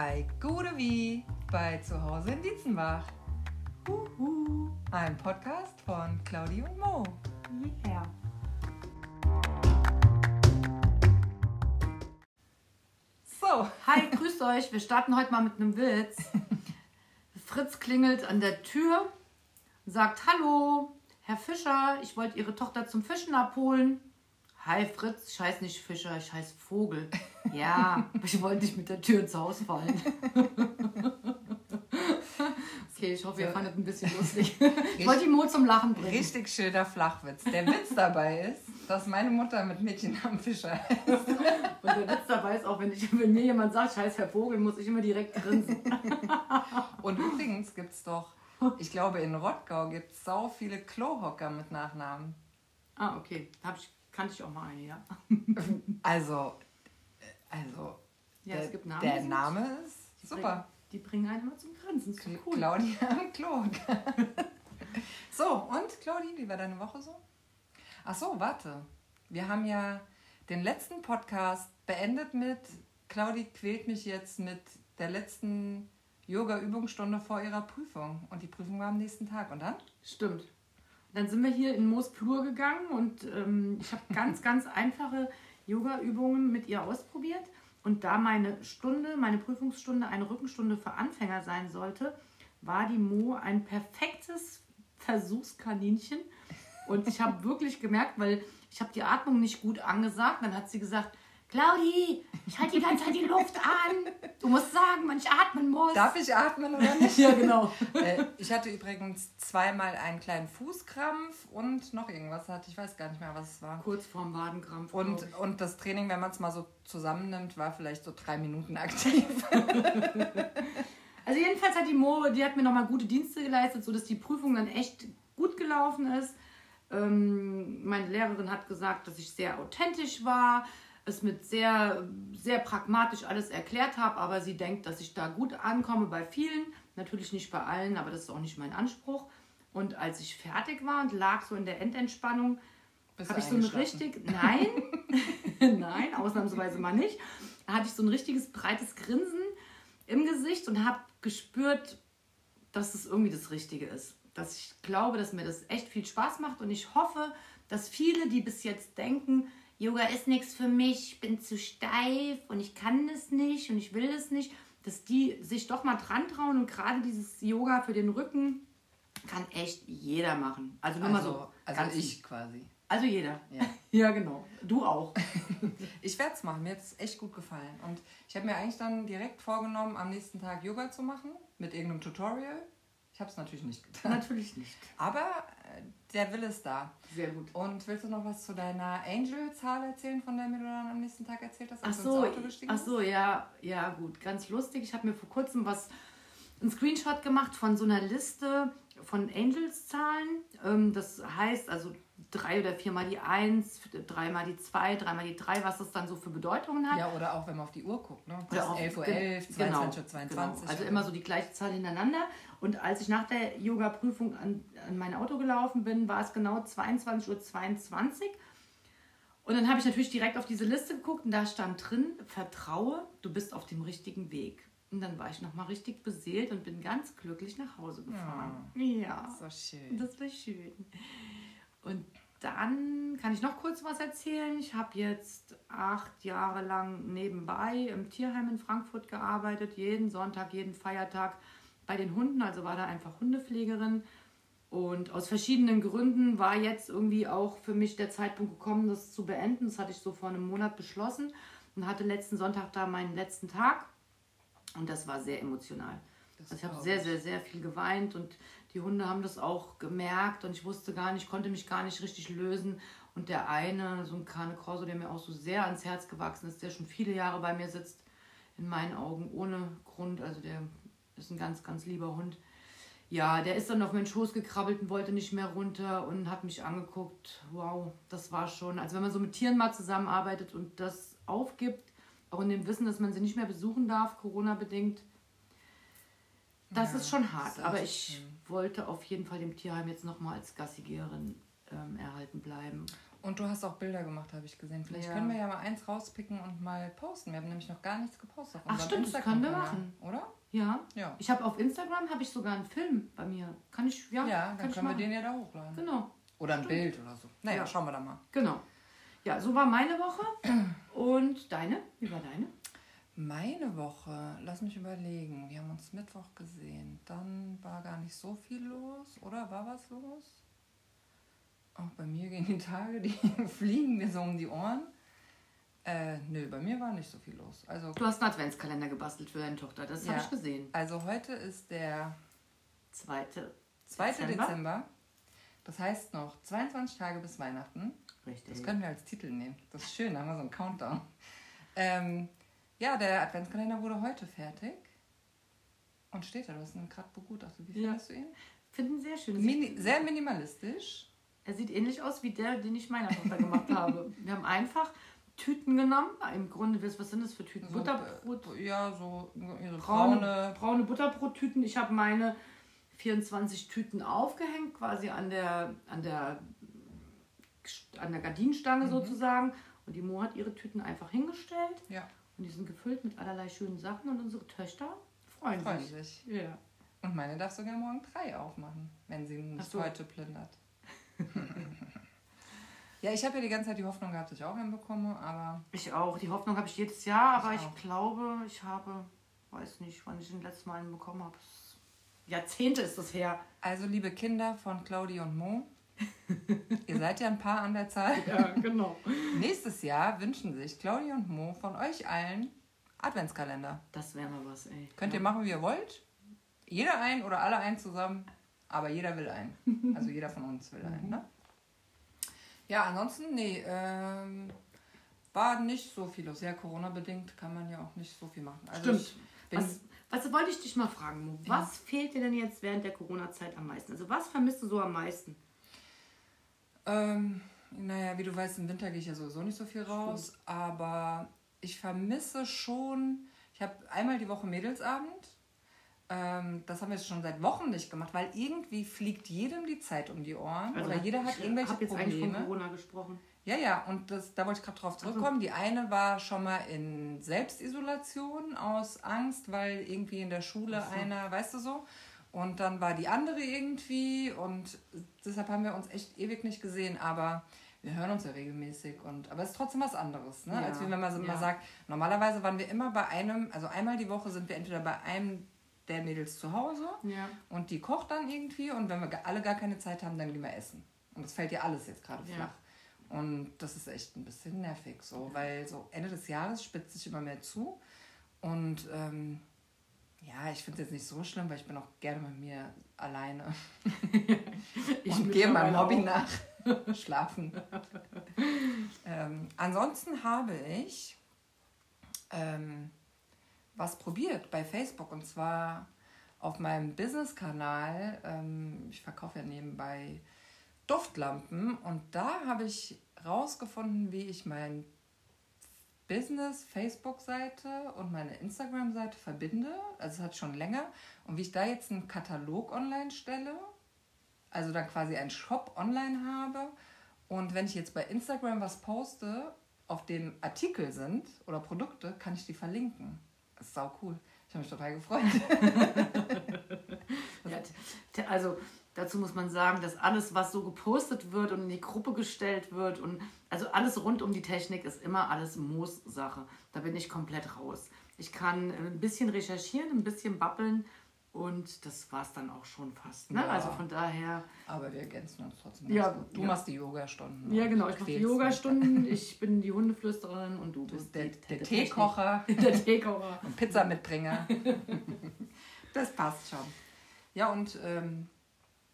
bei Gude Wie bei Zuhause in Dietzenbach. Huhu. Ein Podcast von Claudi und Mo. Yeah. So, Hi, grüßt euch. Wir starten heute mal mit einem Witz. Fritz klingelt an der Tür, sagt Hallo, Herr Fischer, ich wollte Ihre Tochter zum Fischen abholen. Hi Fritz, ich heiße nicht Fischer, ich heiße Vogel. Ja, ich wollte nicht mit der Tür ins Haus fallen. Okay, ich hoffe, ihr fandet ein bisschen lustig. Ich wollte die Mo zum Lachen bringen. richtig schöner Flachwitz. Der Witz dabei ist, dass meine Mutter mit Mädchennamen Fischer heißt. Und der Witz dabei ist auch, wenn, ich, wenn mir jemand sagt, ich heiße Herr Vogel, muss ich immer direkt grinsen. Und übrigens gibt es doch, ich glaube in Rottgau gibt es sau viele Klohocker mit Nachnamen. Ah, okay. Hab ich, kannte ich auch mal eine, ja. Also, äh, also Ja, der, es gibt Namen. der Name ist super. Die bringen einen immer zum Grinsen. Doch cool. Claudia Klohocker. so, und Claudi, wie war deine Woche so? Ach so, warte. Wir haben ja den letzten Podcast beendet mit Claudi quält mich jetzt mit der letzten Yoga-Übungsstunde vor ihrer Prüfung. Und die Prüfung war am nächsten Tag. Und dann? Stimmt. Dann sind wir hier in Moos Flur gegangen und ähm, ich habe ganz, ganz einfache Yoga-Übungen mit ihr ausprobiert. Und da meine Stunde, meine Prüfungsstunde eine Rückenstunde für Anfänger sein sollte, war die Mo ein perfektes Versuchskaninchen. Und ich habe wirklich gemerkt, weil ich habe die Atmung nicht gut angesagt. Dann hat sie gesagt, Claudi, ich halte die ganze Zeit die Luft an. Du musst sagen, wann ich atmen muss. Darf ich atmen oder nicht? ja, genau. äh, ich hatte übrigens zweimal einen kleinen Fußkrampf und noch irgendwas hatte. Ich weiß gar nicht mehr, was es war. Kurz vorm Wadenkrampf. Und, und das Training, wenn man es mal so zusammennimmt, war vielleicht so drei Minuten aktiv. Also jedenfalls hat die Mo, die hat mir nochmal gute Dienste geleistet, sodass die Prüfung dann echt gut gelaufen ist. Ähm, meine Lehrerin hat gesagt, dass ich sehr authentisch war, es mit sehr, sehr pragmatisch alles erklärt habe, aber sie denkt, dass ich da gut ankomme bei vielen, natürlich nicht bei allen, aber das ist auch nicht mein Anspruch. Und als ich fertig war und lag so in der Endentspannung, habe ich so ein richtig, nein, nein, ausnahmsweise mal nicht. Da hatte ich so ein richtiges breites Grinsen im Gesicht und habe gespürt, dass es irgendwie das Richtige ist. Dass ich glaube, dass mir das echt viel Spaß macht und ich hoffe, dass viele, die bis jetzt denken, Yoga ist nichts für mich, ich bin zu steif und ich kann das nicht und ich will das nicht, dass die sich doch mal dran trauen und gerade dieses Yoga für den Rücken kann echt jeder machen. Also nur mal so. also ganz ich quasi. also jeder. Ja. Ja, genau. Du auch. Ich werde es machen. Mir hat es echt gut gefallen. Und ich habe mir eigentlich dann direkt vorgenommen, am nächsten Tag Yoga zu machen mit irgendeinem Tutorial. Ich habe es natürlich nicht getan. Natürlich nicht. Aber äh, der Wille ist da. Sehr gut. Und willst du noch was zu deiner Angel-Zahl erzählen, von der mir du dann am nächsten Tag erzählt hast, Ach als du so, ins Auto gestiegen ach so, ja, ja, gut. Ganz lustig. Ich habe mir vor kurzem was, einen Screenshot gemacht von so einer Liste von Angels-Zahlen. Ähm, das heißt also drei oder viermal die Eins, dreimal die Zwei, dreimal die Drei, was das dann so für Bedeutungen hat. Ja, oder auch wenn man auf die Uhr guckt. Ne? Das Oder ist auf- 11.11 Uhr, ge- 11, genau, 22 Uhr, 22 Genau. Also immer so die gleiche Zahl hintereinander. Und als ich nach der Yoga-Prüfung an, an mein Auto gelaufen bin, war es genau 22.22 Uhr. 22. Und dann habe ich natürlich direkt auf diese Liste geguckt und da stand drin, vertraue, du bist auf dem richtigen Weg. Und dann war ich nochmal richtig beseelt und bin ganz glücklich nach Hause gefahren. Ja, So schön. das war schön. Und dann kann ich noch kurz was erzählen. Ich habe jetzt acht Jahre lang nebenbei im Tierheim in Frankfurt gearbeitet, jeden Sonntag, jeden Feiertag bei den Hunden, also war da einfach Hundepflegerin. Und aus verschiedenen Gründen war jetzt irgendwie auch für mich der Zeitpunkt gekommen, das zu beenden. Das hatte ich so vor einem Monat beschlossen und hatte letzten Sonntag da meinen letzten Tag. Und das war sehr emotional. Das Also ich habe sehr, sehr, sehr viel geweint und die Hunde haben das auch gemerkt und ich wusste gar nicht, konnte mich gar nicht richtig lösen. Und der eine, so ein Cane Corso, der mir auch so sehr ans Herz gewachsen ist, der schon viele Jahre bei mir sitzt, in meinen Augen ohne Grund. Also der ist ein ganz, ganz lieber Hund. Ja, der ist dann auf meinen Schoß gekrabbelt und wollte nicht mehr runter und hat mich angeguckt. Wow, das war schon. Also wenn man so mit Tieren mal zusammenarbeitet und das aufgibt, auch in dem Wissen, dass man sie nicht mehr besuchen darf, Corona-bedingt, das Ja, ist schon hart. ist Aber ich schön. wollte auf jeden Fall dem Tierheim jetzt nochmal als Gassigerin ähm, erhalten bleiben. Und du hast auch Bilder gemacht, habe ich gesehen. Vielleicht Ja. können wir ja mal eins rauspicken und mal posten. Wir haben nämlich noch gar nichts gepostet. auf Ach, stimmt, das können wir machen. Oder? Ja. Ja. Ich habe auf Instagram habe ich sogar einen Film bei mir. Kann ich, ja, Ja, kann dann ich können wir den ja da hochladen. Genau, Oder ein Stimmt. Bild oder so. Naja, Ja. schauen wir da mal. genau. Ja, so war meine Woche. Und deine? Wie war deine? Meine Woche, lass mich überlegen. Wir haben uns Mittwoch gesehen. Dann war gar nicht so viel los, oder? War was los? Auch bei mir gehen die Tage, die fliegen mir so um die Ohren. Äh, nö, bei mir war nicht so viel los. Also, Du hast einen Adventskalender gebastelt für deine Tochter. Das Ja. habe ich gesehen. also heute ist der Zweite. 2. Dezember. Dezember. Das heißt noch 22 Tage bis Weihnachten. Richtig. Das können wir als Titel nehmen. Das ist schön, da haben wir so einen Countdown. Ähm, ja, der Adventskalender wurde heute fertig. Und steht da, du hast ihn gerade begutachtet. Wie Ja. findest du ihn? Finde sehr schön. Mini, sehr minimalistisch. Er sieht ähnlich aus wie der, den ich meiner Tochter gemacht habe. Wir haben einfach Tüten genommen. Im Grunde, was sind das für Tüten? So, Butterbrot. äh, Ja, so braune, braune. braune Butterbrottüten. Ich habe meine 24 Tüten aufgehängt, quasi an der, an der, an der Gardinenstange Mhm. sozusagen. Und die Mo hat ihre Tüten einfach hingestellt. Ja, Und die sind gefüllt mit allerlei schönen Sachen. Und unsere Töchter freuen, freuen sich. sich. Ja. Und meine darf sogar morgen drei aufmachen, wenn sie nicht so. heute plündert. ja, ich habe ja die ganze Zeit die Hoffnung gehabt, dass ich auch einen bekomme, aber Ich auch. Die Hoffnung habe ich jedes Jahr, aber Ich ich, glaube, ich habe, weiß nicht, wann ich den letzten Mal einen bekommen habe. Jahrzehnte ist das her. also liebe Kinder von Claudi und Mo, ihr seid ja ein paar an der Zahl. Ja, genau. Nächstes Jahr wünschen sich Claudia und Mo von euch allen Adventskalender. Das wäre mal was, ey. Könnt ja. ihr machen, wie ihr wollt. Jeder ein oder alle ein zusammen. Aber jeder will einen. Also jeder von uns will einen, ne? Ja, ansonsten, nee, ähm, war nicht so viel los. Ja, Corona-bedingt kann man ja auch nicht so viel machen. Also Stimmt. Was, was wollte ich dich mal fragen, Mo? Ja. Was fehlt dir denn jetzt während der Corona-Zeit am meisten? Also was vermisst du so am meisten? Ähm, naja, wie du weißt, im Winter gehe ich ja sowieso nicht so viel raus, aber ich vermisse schon, ich habe einmal die Woche Mädelsabend. Ähm, das haben wir jetzt schon seit Wochen nicht gemacht, weil irgendwie fliegt jedem die Zeit um die Ohren oder jeder hat irgendwelche Also Ich habe jetzt eigentlich von Probleme. Corona gesprochen. Ja, ja, und das, da wollte ich gerade drauf zurückkommen. Die eine war schon mal in Selbstisolation aus Angst, weil irgendwie in der Schule Ach so. einer, weißt du so, und dann war die andere irgendwie und deshalb haben wir uns echt ewig nicht gesehen, aber wir hören uns ja regelmäßig und aber es ist trotzdem was anderes, ne? Ja, als wenn man so ja. mal sagt, normalerweise waren wir immer bei einem, also einmal die Woche sind wir entweder bei einem der Mädels zu Hause Ja. und die kocht dann irgendwie und wenn wir alle gar keine Zeit haben, dann gehen wir essen. Und das fällt ja alles jetzt gerade Ja. flach. Und das ist echt ein bisschen nervig so, weil so Ende des Jahres spitzt sich immer mehr zu. Und ähm, ja, ich finde es jetzt nicht so schlimm, weil ich bin auch gerne mit mir alleine Ich und gehe meinem Hobby auch. nach. Schlafen. ähm, ansonsten habe ich ähm, was probiert bei Facebook und zwar auf meinem Business-Kanal. Ähm, ich verkaufe ja nebenbei Duftlampen und da habe ich rausgefunden, wie ich mein Business Facebook-Seite und meine Instagram-Seite verbinde. Also es hat schon länger. Und wie ich da jetzt einen Katalog online stelle, also dann quasi einen Shop online habe. Und wenn ich jetzt bei Instagram was poste, auf dem Artikel sind oder Produkte, kann ich die verlinken. Das ist sau cool. Ich habe mich total gefreut. Ja, also dazu muss man sagen, dass alles, was so gepostet wird und in die Gruppe gestellt wird und also alles rund um die Technik ist immer alles Moos-Sache. Da bin ich komplett raus. Ich kann ein bisschen recherchieren, ein bisschen babbeln und das war es dann auch schon fast. Ne? Ja. Also von daher, Aber wir ergänzen uns trotzdem. Ja, gut. Du ja. machst die Yoga-Stunden. ja genau, ich mache die. Yogastunden, ich bin die Hundeflüstererin und du Du bist der, der die Teekocher. Der Teekocher. und Pizzamitbringer. das passt schon. Ja, und ähm,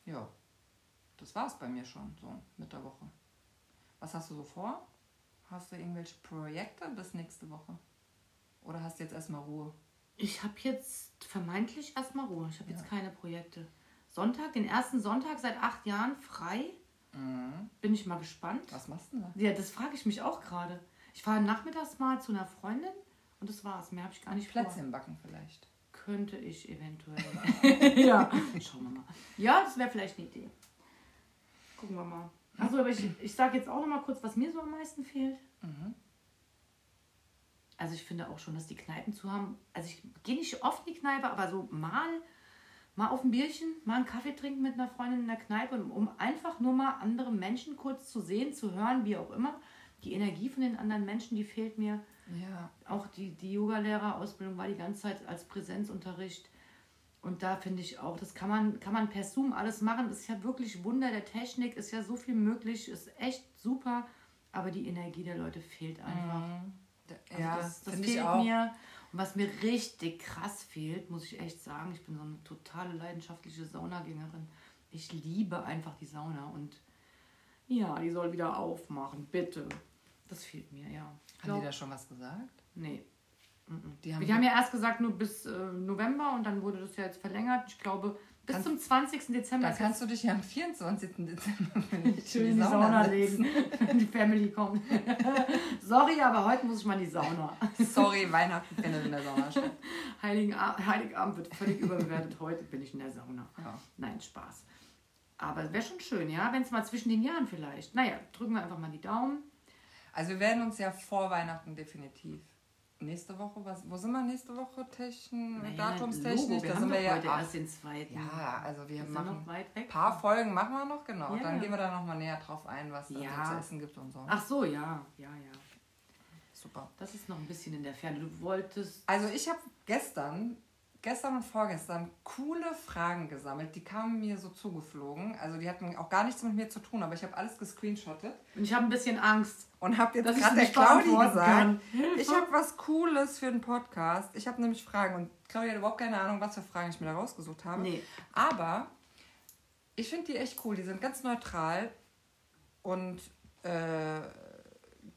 ja, das war's bei mir schon so mit der Woche. Was hast du so vor? Hast du irgendwelche Projekte bis nächste Woche? Oder hast du jetzt erstmal Ruhe? Ich habe jetzt vermeintlich erstmal Ruhe. Ich habe Ja. jetzt keine Projekte. Sonntag, den ersten Sonntag seit acht Jahren frei. Mhm. Bin ich mal gespannt. Was machst du denn da? Ja, das frage ich mich auch gerade. Ich fahre nachmittags mal zu einer Freundin und das war's. Mehr habe ich gar nicht vor. Plätzchen backen vielleicht. Könnte ich eventuell. ja, mal. Ja, das wäre vielleicht eine Idee. Gucken wir mal. Also, aber ich, ich sage jetzt auch noch mal kurz, was mir so am meisten fehlt. Mhm. Also ich finde auch schon, dass die Kneipen zu haben. Also ich gehe nicht oft in die Kneipe, aber so mal, mal auf ein Bierchen, mal einen Kaffee trinken mit einer Freundin in der Kneipe, um einfach nur mal andere Menschen kurz zu sehen, zu hören, wie auch immer. Die Energie von den anderen Menschen, die fehlt mir. Ja. Auch die, die Yoga-Lehrerausbildung war die ganze Zeit als Präsenzunterricht. Und da finde ich auch, das kann man, kann man per Zoom alles machen. Das ist ja wirklich Wunder der Technik, ist ja so viel möglich, ist echt super. Aber die Energie der Leute fehlt einfach. Also ja, das, das fehlt mir. Und was mir richtig krass fehlt, muss ich echt sagen, ich bin so eine totale leidenschaftliche Saunagängerin. Ich liebe einfach die Sauna und ja, die soll wieder aufmachen, bitte. Das fehlt mir, ja. Haben glaub- die da schon was gesagt? Nee. Die Die haben- haben, ja erst gesagt nur bis äh, November und dann wurde das ja jetzt verlängert. Ich glaube, bis Kannst- zum 20. Dezember Da kannst du dich ja am 24. Dezember schön in die Sauna, legen, wenn die Family kommt. Sorry, aber heute muss ich mal in die Sauna. Sorry, Weihnachten findet in der Sauna statt. Heiligen A- Heiligabend wird völlig überbewertet. Heute bin ich in der Sauna. Ja. Nein, Spaß. Aber es wäre schon schön, ja, wenn es mal zwischen den Jahren vielleicht. Naja, drücken wir einfach mal die Daumen. Also wir werden uns ja vor Weihnachten definitiv nächste Woche, was, wo sind wir nächste Woche techn, Naja, datumstechnisch? Logo, wir da sind wir ja, erst den zweiten. ja, also wir sind machen ein paar Folgen machen wir noch, genau. Ja. Dann gehen wir da nochmal näher drauf ein, was da Ja. zu essen gibt und so. Ach so, ja, ja, ja. Super. Das ist noch ein bisschen in der Ferne. Du wolltest. Also ich habe gestern, gestern und vorgestern coole Fragen gesammelt. Die kamen mir so zugeflogen. Also die hatten auch gar nichts mit mir zu tun, aber ich habe alles gescreenshottet Und ich habe ein bisschen Angst. und habe jetzt ich gerade der nicht Claudi beantworten gesagt, ich habe was Cooles für den Podcast. Ich habe nämlich Fragen und Claudia hat überhaupt keine Ahnung, was für Fragen ich mir da rausgesucht habe. Nee. Aber ich finde die echt cool. Die sind ganz neutral und äh,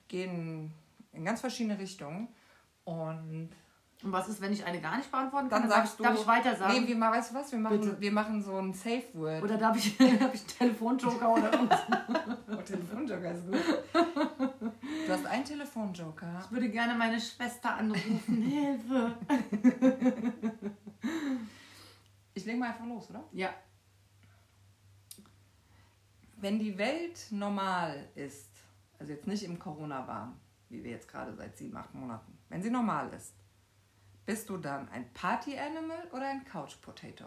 gehen in ganz verschiedene Richtungen. Und Und was ist, wenn ich eine gar nicht beantworten dann kann? sagst darf, du. ich, darf ich weiter sagen? Nee, wir, ma- weißt du was? Wir machen, Bitte. wir machen so ein Safe Word. Oder darf ich, darf ich einen Telefonjoker oder irgendwas? Oh, Telefonjoker ist gut. Du hast einen Telefonjoker. Ich würde gerne meine Schwester anrufen. Hilfe. Ich lege mal einfach los, oder? Ja. Wenn die Welt normal ist, also jetzt nicht im Corona-Wahn, wie wir jetzt gerade seit sieben, acht Monaten, wenn sie normal ist, bist du dann ein Party-Animal oder ein Couch-Potato?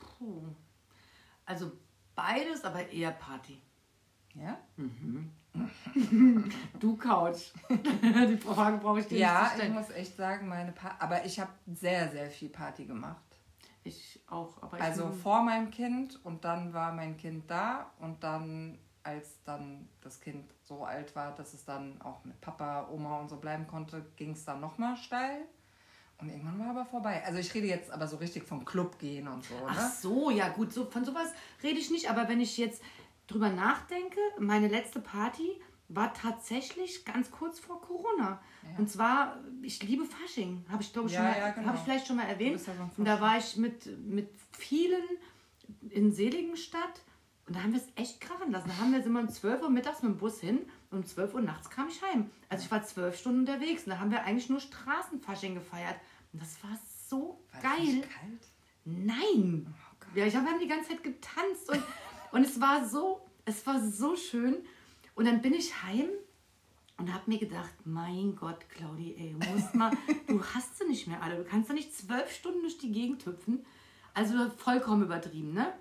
Puh. Also beides, aber eher Party. Ja? Du Couch. Die Frage brauche ich dir Ja, nicht zu ich muss echt sagen, meine pa aber ich habe sehr, sehr viel Party gemacht. Ich auch, aber ich Also vor meinem Kind und dann war mein Kind da und dann, als dann das Kind so alt war, dass es dann auch mit Papa, Oma und so bleiben konnte, ging es dann nochmal steil. Und irgendwann war aber vorbei. Also ich rede jetzt aber so richtig vom Club gehen und so, Ach ne? so, ja gut, so, von sowas rede ich nicht. Aber wenn ich jetzt drüber nachdenke, meine letzte Party war tatsächlich ganz kurz vor Corona. Ja. Und zwar, ich liebe Fasching. Habe ich, glaube ich, Ja, schon mal, ja, genau. habe ich vielleicht schon mal erwähnt. ja und da war ich mit, mit vielen in Seligenstadt. Und da haben wir es echt krachen lassen. Da haben wir, sind wir um 12 Uhr mittags mit dem Bus hin und um 12 Uhr nachts kam ich heim. Also ich war zwölf Stunden unterwegs und da haben wir eigentlich nur Straßenfasching gefeiert. Und das war so War das geil. nicht kalt? Nein. ja, ich habe haben die ganze Zeit getanzt und, und es war so, es war so schön. Und dann bin ich heim und habe mir gedacht, mein Gott, Claudi, ey, du musst mal, du hast sie nicht mehr alle. Du kannst ja nicht zwölf Stunden durch die Gegend hüpfen. Also vollkommen übertrieben, ne?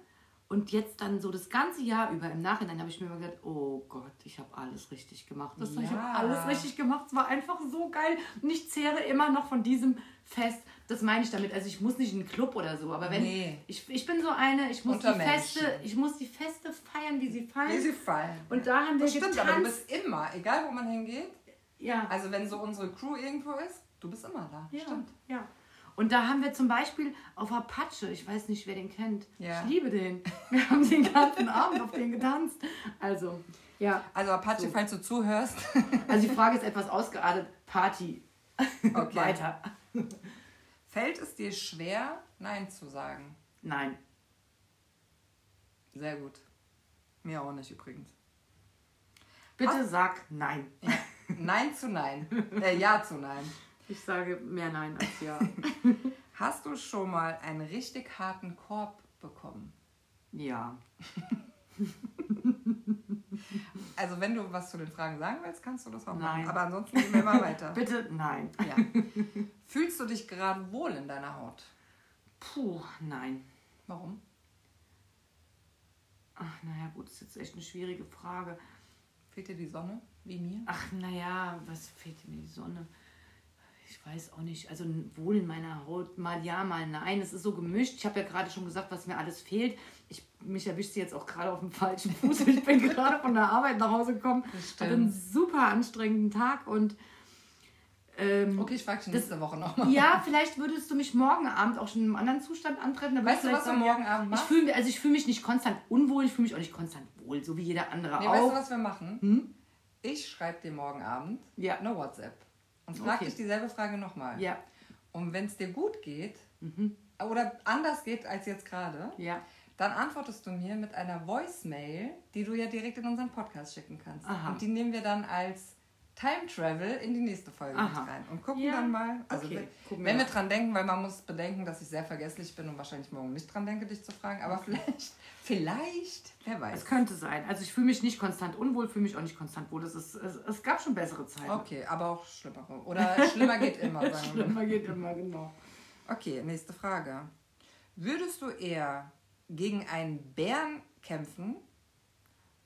Und jetzt dann so das ganze Jahr über im Nachhinein habe ich mir immer gedacht, oh Gott, ich habe alles richtig gemacht. Das, Ich Ja. habe alles richtig gemacht. Es war einfach so geil. Und ich zehre immer noch von diesem Fest. Das meine ich damit. Also ich muss nicht in einen Club oder so, aber wenn Nee. ich, ich bin so eine, ich muss Unter die Feste, ich muss die Feste feiern, wie sie fallen. Wie sie fallen. Und da haben wir das stimmt, getanzt. aber du bist immer, egal wo man hingeht, ja. also wenn so unsere Crew irgendwo ist, du bist immer da. Ja, Stimmt. ja. Und da haben wir zum Beispiel auf Apache, ich weiß nicht, wer den kennt. Ja. Ich liebe den. Wir haben den ganzen Abend auf den getanzt. Also, ja. Also Apache, So. falls du zuhörst. Also die Frage ist etwas ausgeartet. Party. Okay. Weiter. Fällt es dir schwer, Nein zu sagen? Nein. Sehr gut. Mir auch nicht übrigens. Bitte sag nein. Nein zu Nein. Äh, ja zu Nein. Ich sage mehr nein als ja. Hast du schon mal einen richtig harten Korb bekommen? ja. Also wenn du was zu den Fragen sagen willst, kannst du das auch Nein. machen. Aber ansonsten gehen wir mal weiter. Bitte, nein. Ja. Fühlst du dich gerade wohl in deiner Haut? Puh, nein. Warum? Ach, naja, gut, das ist jetzt echt eine schwierige Frage. Fehlt dir die Sonne? Wie mir? Ach, naja, was fehlt mir die Sonne? Ich weiß auch nicht. Also wohl in meiner Haut, mal ja, mal nein. Es ist so gemischt. Ich habe ja gerade schon gesagt, was mir alles fehlt. Ich, mich erwischt sie jetzt auch gerade auf dem falschen Fuß. Ich bin gerade von der Arbeit nach Hause gekommen. Hatte einen super anstrengenden Tag und ähm, Okay, ich frage dich nächste Woche nochmal. ja, vielleicht würdest du mich morgen Abend auch schon in einem anderen Zustand antreffen. Weißt du, was du vielleicht morgen Abend ich machst? fühle also ich fühle mich nicht konstant unwohl, ich fühle mich auch nicht konstant wohl, so wie jeder andere Nee, auch. weißt du, was wir machen? Hm? Ich schreibe dir morgen Abend Ja. eine WhatsApp und frage Okay. dich dieselbe Frage nochmal. Ja. Und wenn es dir gut geht Mhm. oder anders geht als jetzt gerade, Ja. dann antwortest du mir mit einer Voicemail, die du ja direkt in unseren Podcast schicken kannst. Aha. Und die nehmen wir dann als Time Travel in die nächste Folge Aha. mit rein und gucken Ja. dann mal. Also Okay, wenn- wenn wir dran denken, weil man muss bedenken, dass ich sehr vergesslich bin und wahrscheinlich morgen nicht dran denke, dich zu fragen, aber vielleicht, vielleicht, wer weiß. Es könnte sein. Also ich fühle mich nicht konstant unwohl, fühle mich auch nicht konstant wohl. Das ist, es, es gab schon bessere Zeiten. Okay, aber auch schlimmere. Oder schlimmer geht immer, sagen. Schlimmer geht immer, genau. Okay, nächste Frage. Würdest du eher gegen einen Bären kämpfen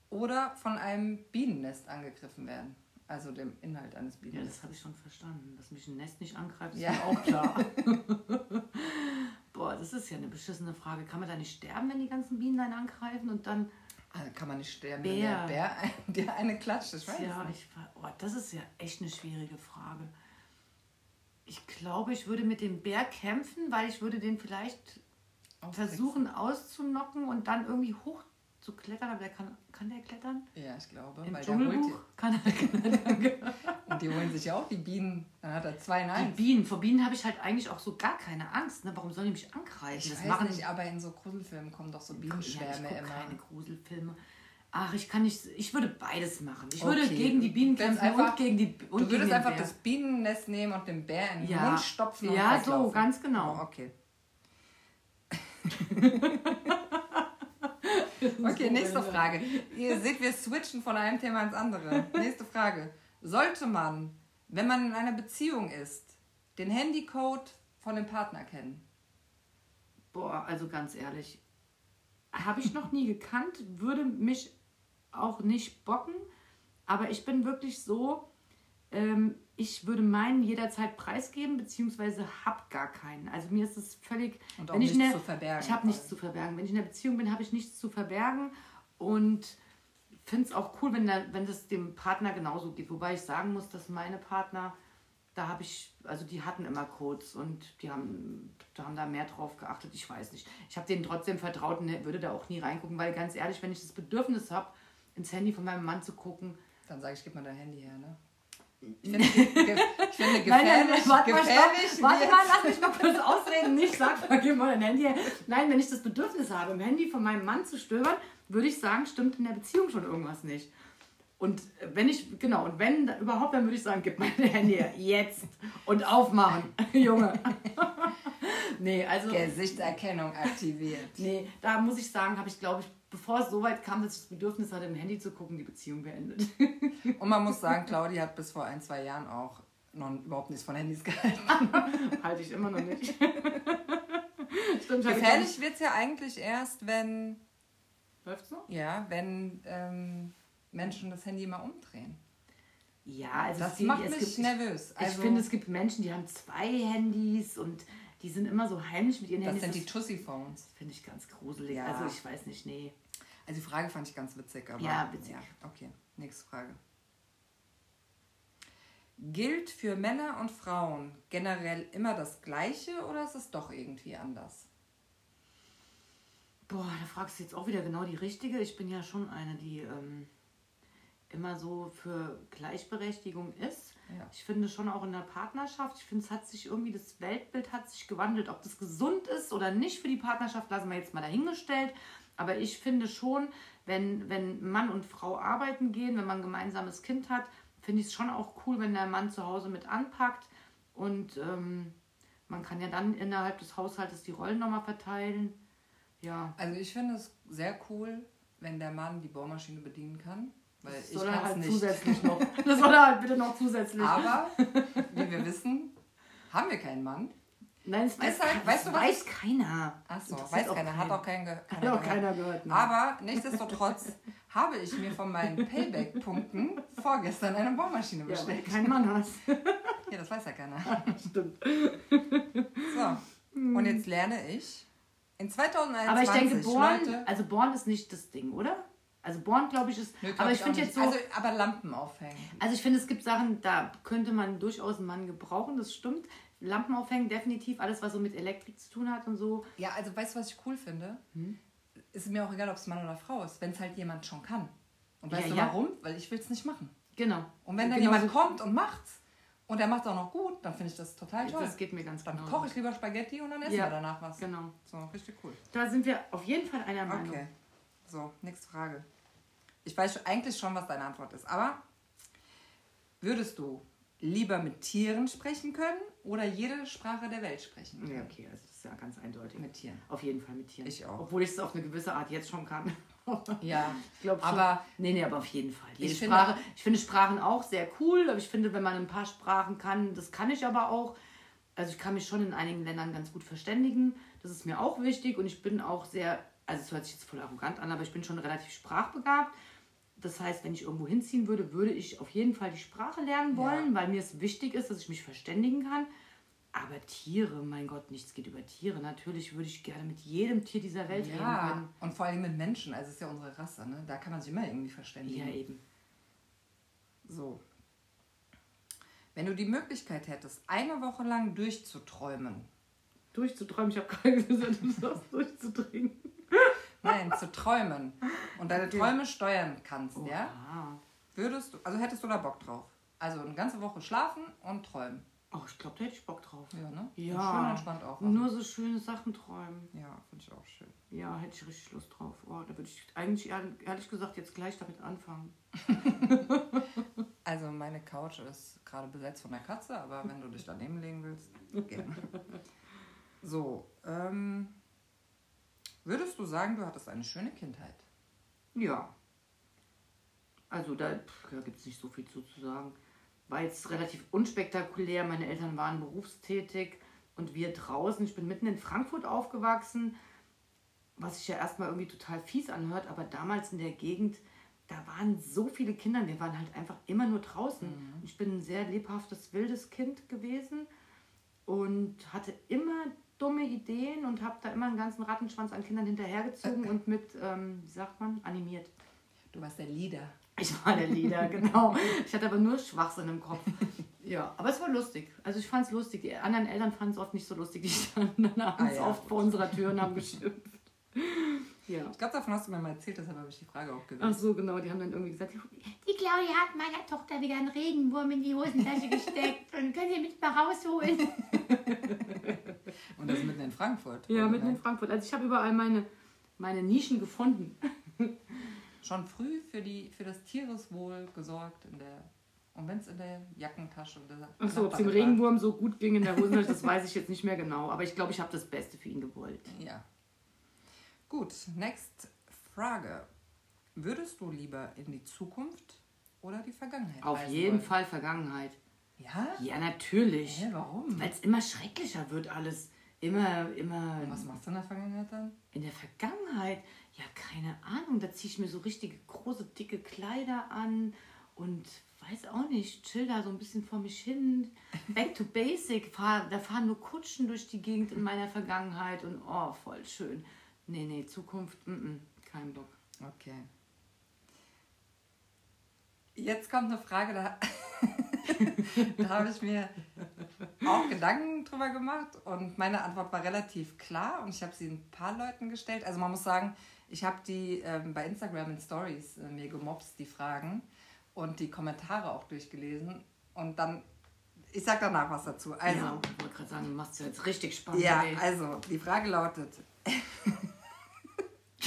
oder von einem Bienennest angegriffen werden? Also dem Inhalt eines Ja, Bienennestes. das habe ich schon verstanden. Dass mich ein Nest nicht angreift, ist Ja. mir auch klar. Boah, das ist ja eine beschissene Frage. Kann man da nicht sterben, wenn die ganzen Bienen einen angreifen und dann. Also kann man nicht sterben, Bär. wenn der Bär dir eine klatscht. Ich weiß ja, ich, oh, das ist ja echt eine schwierige Frage. Ich glaube, ich würde mit dem Bär kämpfen, weil ich würde den vielleicht versuchen auszunocken und dann irgendwie hoch zu klettern. Aber der kann, kann der klettern? Ja, ich glaube. Im weil der holt Dschungelbuch kann er klettern. die, und die holen sich ja auch die Bienen. Dann hat er zwei in Die eins. Bienen, vor Bienen habe ich halt eigentlich auch so gar keine Angst. Ne? Warum sollen die mich angreifen? Ich das weiß machen nicht, aber in so Gruselfilmen kommen doch so ja, ich Bienenschwärme immer. keine Gruselfilme. Ach, ich kann nicht. Ich würde beides machen. Ich würde Okay. gegen die Bienen kämpfen einfach- und gegen die und Du würdest einfach Bär. das Bienennest nehmen und den Bär in den Ja. Mund stopfen und Ja, so, ganz genau. Oh, okay. Okay, nächste Frage. Ihr seht, wir switchen von einem Thema ins andere. Nächste Frage. Sollte man, wenn man in einer Beziehung ist, den Handycode von dem Partner kennen? Boah, also ganz ehrlich, habe ich noch nie gekannt, würde mich auch nicht bocken, aber ich bin wirklich so, ähm, ich würde meinen jederzeit preisgeben, beziehungsweise hab gar keinen. Also mir ist es völlig... Und auch wenn ich nichts der- zu verbergen. Ich habe nichts zu verbergen. Wenn ich in einer Beziehung bin, habe ich nichts zu verbergen und finde es auch cool, wenn, der, wenn das dem Partner genauso geht. Wobei ich sagen muss, dass meine Partner, da habe ich, also die hatten immer Codes und die haben, da haben da mehr drauf geachtet. Ich weiß nicht. Ich habe denen trotzdem vertraut und würde da auch nie reingucken, weil ganz ehrlich, wenn ich das Bedürfnis habe, ins Handy von meinem Mann zu gucken, Dann sage ich, gib mal dein Handy her, ne? Ich finde, ich finde gefährlich, Nein, nein, warte mal, gefährlich. stopp. Warte mal, lass mich mal kurz ausreden. Nicht sag, vergib mal dein Handy. Nein, wenn ich das Bedürfnis habe, im Handy von meinem Mann zu stöbern, würde ich sagen, stimmt in der Beziehung schon irgendwas nicht. Und wenn ich, genau, und wenn überhaupt, dann würde ich sagen, gib mein Handy. Jetzt. Und aufmachen, Junge. nee, also. Gesichtserkennung aktiviert. Nee, da muss ich sagen, habe ich, glaube ich, bevor es so weit kam, dass ich das Bedürfnis hatte, im Handy zu gucken, die Beziehung beendet. Und man muss sagen, Claudia hat bis vor ein, zwei Jahren auch noch überhaupt nichts von Handys gehalten. Halte ich immer noch nicht. Stimmt, ich Gefährlich wird es ja eigentlich erst, wenn, Läuft's noch? ja, wenn ähm, Menschen das Handy mal umdrehen. Ja, also Das es macht es mich gibt, nervös. Ich Also, finde, es gibt Menschen, die haben zwei Handys und die sind immer so heimlich mit ihren das Handys. sind die Das Tussi-Phones. finde ich ganz gruselig. Ja. Also ich weiß nicht, nee. Also die Frage fand ich ganz witzig. Aber, Ja, witzig. okay, nächste Frage. Gilt für Männer und Frauen generell immer das Gleiche oder ist es doch irgendwie anders? Boah, da fragst du jetzt auch wieder genau die richtige. Ich bin ja schon eine, die ähm, immer so für Gleichberechtigung ist. Ja. Ich finde schon auch in der Partnerschaft, ich finde, es hat sich irgendwie, das Weltbild hat sich gewandelt. Ob das gesund ist oder nicht für die Partnerschaft, lassen wir jetzt mal dahingestellt. Aber ich finde schon, wenn, wenn Mann und Frau arbeiten gehen, wenn man ein gemeinsames Kind hat, finde ich es schon auch cool, wenn der Mann zu Hause mit anpackt. Und ähm, man kann ja dann innerhalb des Haushaltes die Rollen nochmal verteilen. Ja. Also ich finde es sehr cool, wenn der Mann die Bohrmaschine bedienen kann, Weil Das ich soll er halt nicht. zusätzlich noch. Das soll er halt bitte noch zusätzlich. Aber, wie wir wissen, haben wir keinen Mann. Nein, das weiß, Deshalb, kein- weißt du, was weiß keiner. Achso, weiß keiner, hat auch keinen ge Hat auch keiner gehört. ne? Aber nichtsdestotrotz habe ich mir von meinen Payback-Punkten vorgestern eine Bohrmaschine ja, weil bestellt. du keinen Mann hast. Ja, das weiß ja keiner. Stimmt. So, und jetzt lerne ich in 2021, Aber ich denke, Born, Leute, also Born ist nicht das Ding, oder? Also Born, glaube ich, ist. Nö, glaub aber ich auch finde jetzt so. Also, aber Lampen aufhängen. Also ich finde, es gibt Sachen, da könnte man durchaus einen Mann gebrauchen, das stimmt. Lampen aufhängen, definitiv. Alles, was so mit Elektrik zu tun hat und so. Ja, also weißt du, was ich cool finde? Hm? Ist mir auch egal, ob es Mann oder Frau ist, wenn es halt jemand schon kann. Und weißt Ja, du ja. warum? Weil ich will es nicht machen. Genau. Und wenn dann Genau jemand so- kommt und macht's und er macht es auch noch gut, dann finde ich das total toll. Das geht mir ganz Dann genau. koche ich lieber Spaghetti und dann essen Ja. wir danach was. Genau. So, richtig cool. Da sind wir auf jeden Fall einer Meinung. Okay. So, nächste Frage. Ich weiß eigentlich schon, was deine Antwort ist, aber würdest du lieber mit Tieren sprechen können oder jede Sprache der Welt sprechen? Ja, okay, also das ist ja ganz eindeutig. Mit Tieren. Auf jeden Fall mit Tieren. Ich auch. Obwohl ich es auf eine gewisse Art jetzt schon kann. Ja, Ich glaube schon. Aber- Nee, nee, aber auf jeden Fall. Jede Ich finde- Sprache. ich finde Sprachen auch sehr cool, aber ich finde, wenn man ein paar Sprachen kann, das kann ich aber auch. Also ich kann mich schon in einigen Ländern ganz gut verständigen. Das ist mir auch wichtig und ich bin auch sehr, also es hört sich jetzt voll arrogant an, aber ich bin schon relativ sprachbegabt. Das heißt, wenn ich irgendwo hinziehen würde, würde ich auf jeden Fall die Sprache lernen wollen, weil mir es wichtig ist, dass ich mich verständigen kann. Aber Tiere, mein Gott, nichts geht über Tiere. Natürlich würde ich gerne mit jedem Tier dieser Welt reden ja. können. Und vor allem mit Menschen, also es ist ja unsere Rasse, ne? Da kann man sich immer irgendwie verständigen. Ja, eben. So. Wenn du die Möglichkeit hättest, eine Woche lang durchzuträumen, Durchzuträumen, ich habe gerade gesagt, du sollst durchzutrinken. Nein, zu träumen und deine Okay. Träume steuern kannst, ja, Ja. würdest du, also hättest du da Bock drauf? Also eine ganze Woche schlafen und träumen. Oh, ich glaube, da hätte ich Bock drauf. Ja, ne? Ja. Schön entspannt auch. Nur so schöne Sachen träumen. Ja, finde ich auch schön. Ja, hätte ich richtig Lust drauf. Oh, da würde ich eigentlich ehr- ehrlich gesagt jetzt gleich damit anfangen. Also meine Couch ist gerade besetzt von der Katze, aber wenn du dich daneben legen willst, gerne. So, ähm, würdest du sagen, du hattest eine schöne Kindheit? Ja. Also da, da gibt es nicht so viel zu, zu sagen. War jetzt relativ unspektakulär. Meine Eltern waren berufstätig und wir draußen. Ich bin mitten in Frankfurt aufgewachsen, was sich ja erstmal irgendwie total fies anhört, aber damals in der Gegend, da waren so viele Kinder, wir waren halt einfach immer nur draußen. Und Ich bin ein sehr lebhaftes, wildes Kind gewesen und hatte immer dumme Ideen und habe da immer einen ganzen Rattenschwanz an Kindern hinterhergezogen und mit, ähm, wie sagt man, animiert. Du warst der Leader. Ich war der Leader, genau. Ich hatte aber nur Schwachsinn im Kopf. Ja, aber es war lustig. Also ich fand es lustig. Die anderen Eltern fanden es oft nicht so lustig. Die standen dann abends Ah ja, oft vor unserer Tür und haben geschimpft. Ja. Ich glaube, davon hast du mir mal erzählt, deshalb habe ich die Frage auch Ach gewählt. so, genau. Die haben dann irgendwie gesagt, Die Claudia hat meiner Tochter wieder einen Regenwurm in die Hosentasche gesteckt und können Sie mich mal rausholen? Und das mitten in Frankfurt. ja, mitten in Frankfurt. Also ich habe überall meine, meine Nischen gefunden. Schon früh für, die, für das Tiereswohl gesorgt in der und wenn es in der Jackentasche der Achso, ob es dem. Regenwurm so gut ging in der Hosentasche, das weiß ich jetzt nicht mehr genau. Aber ich glaube, ich habe das Beste für ihn gewollt. Ja. Gut, next Frage. Würdest du lieber in die Zukunft oder die Vergangenheit Auf reisen jeden wollen? Fall Vergangenheit. Ja? Ja, natürlich. Hä, warum? Weil es immer schrecklicher wird alles. Immer, immer Und was machst du in der Vergangenheit dann? in der Vergangenheit. Ja, keine Ahnung. Da ziehe ich mir so richtige große, dicke Kleider an und weiß auch nicht, chill da so ein bisschen vor mich hin. Back to basic. Fahr, da fahren nur Kutschen durch die Gegend in meiner Vergangenheit und oh, voll schön. Nee, nee, Zukunft, mm -mm, kein Bock. Okay. Jetzt kommt eine Frage, da, da habe ich mir auch Gedanken drüber gemacht und meine Antwort war relativ klar und ich habe sie ein paar Leuten gestellt. Also man muss sagen, ich habe die ähm, bei Instagram in Stories äh, mir gemobst, die Fragen und die Kommentare auch durchgelesen und dann, ich sag danach was dazu. Also, ja, ich wollte gerade sagen, du machst es jetzt richtig spannend. ja, ey. also die Frage lautet,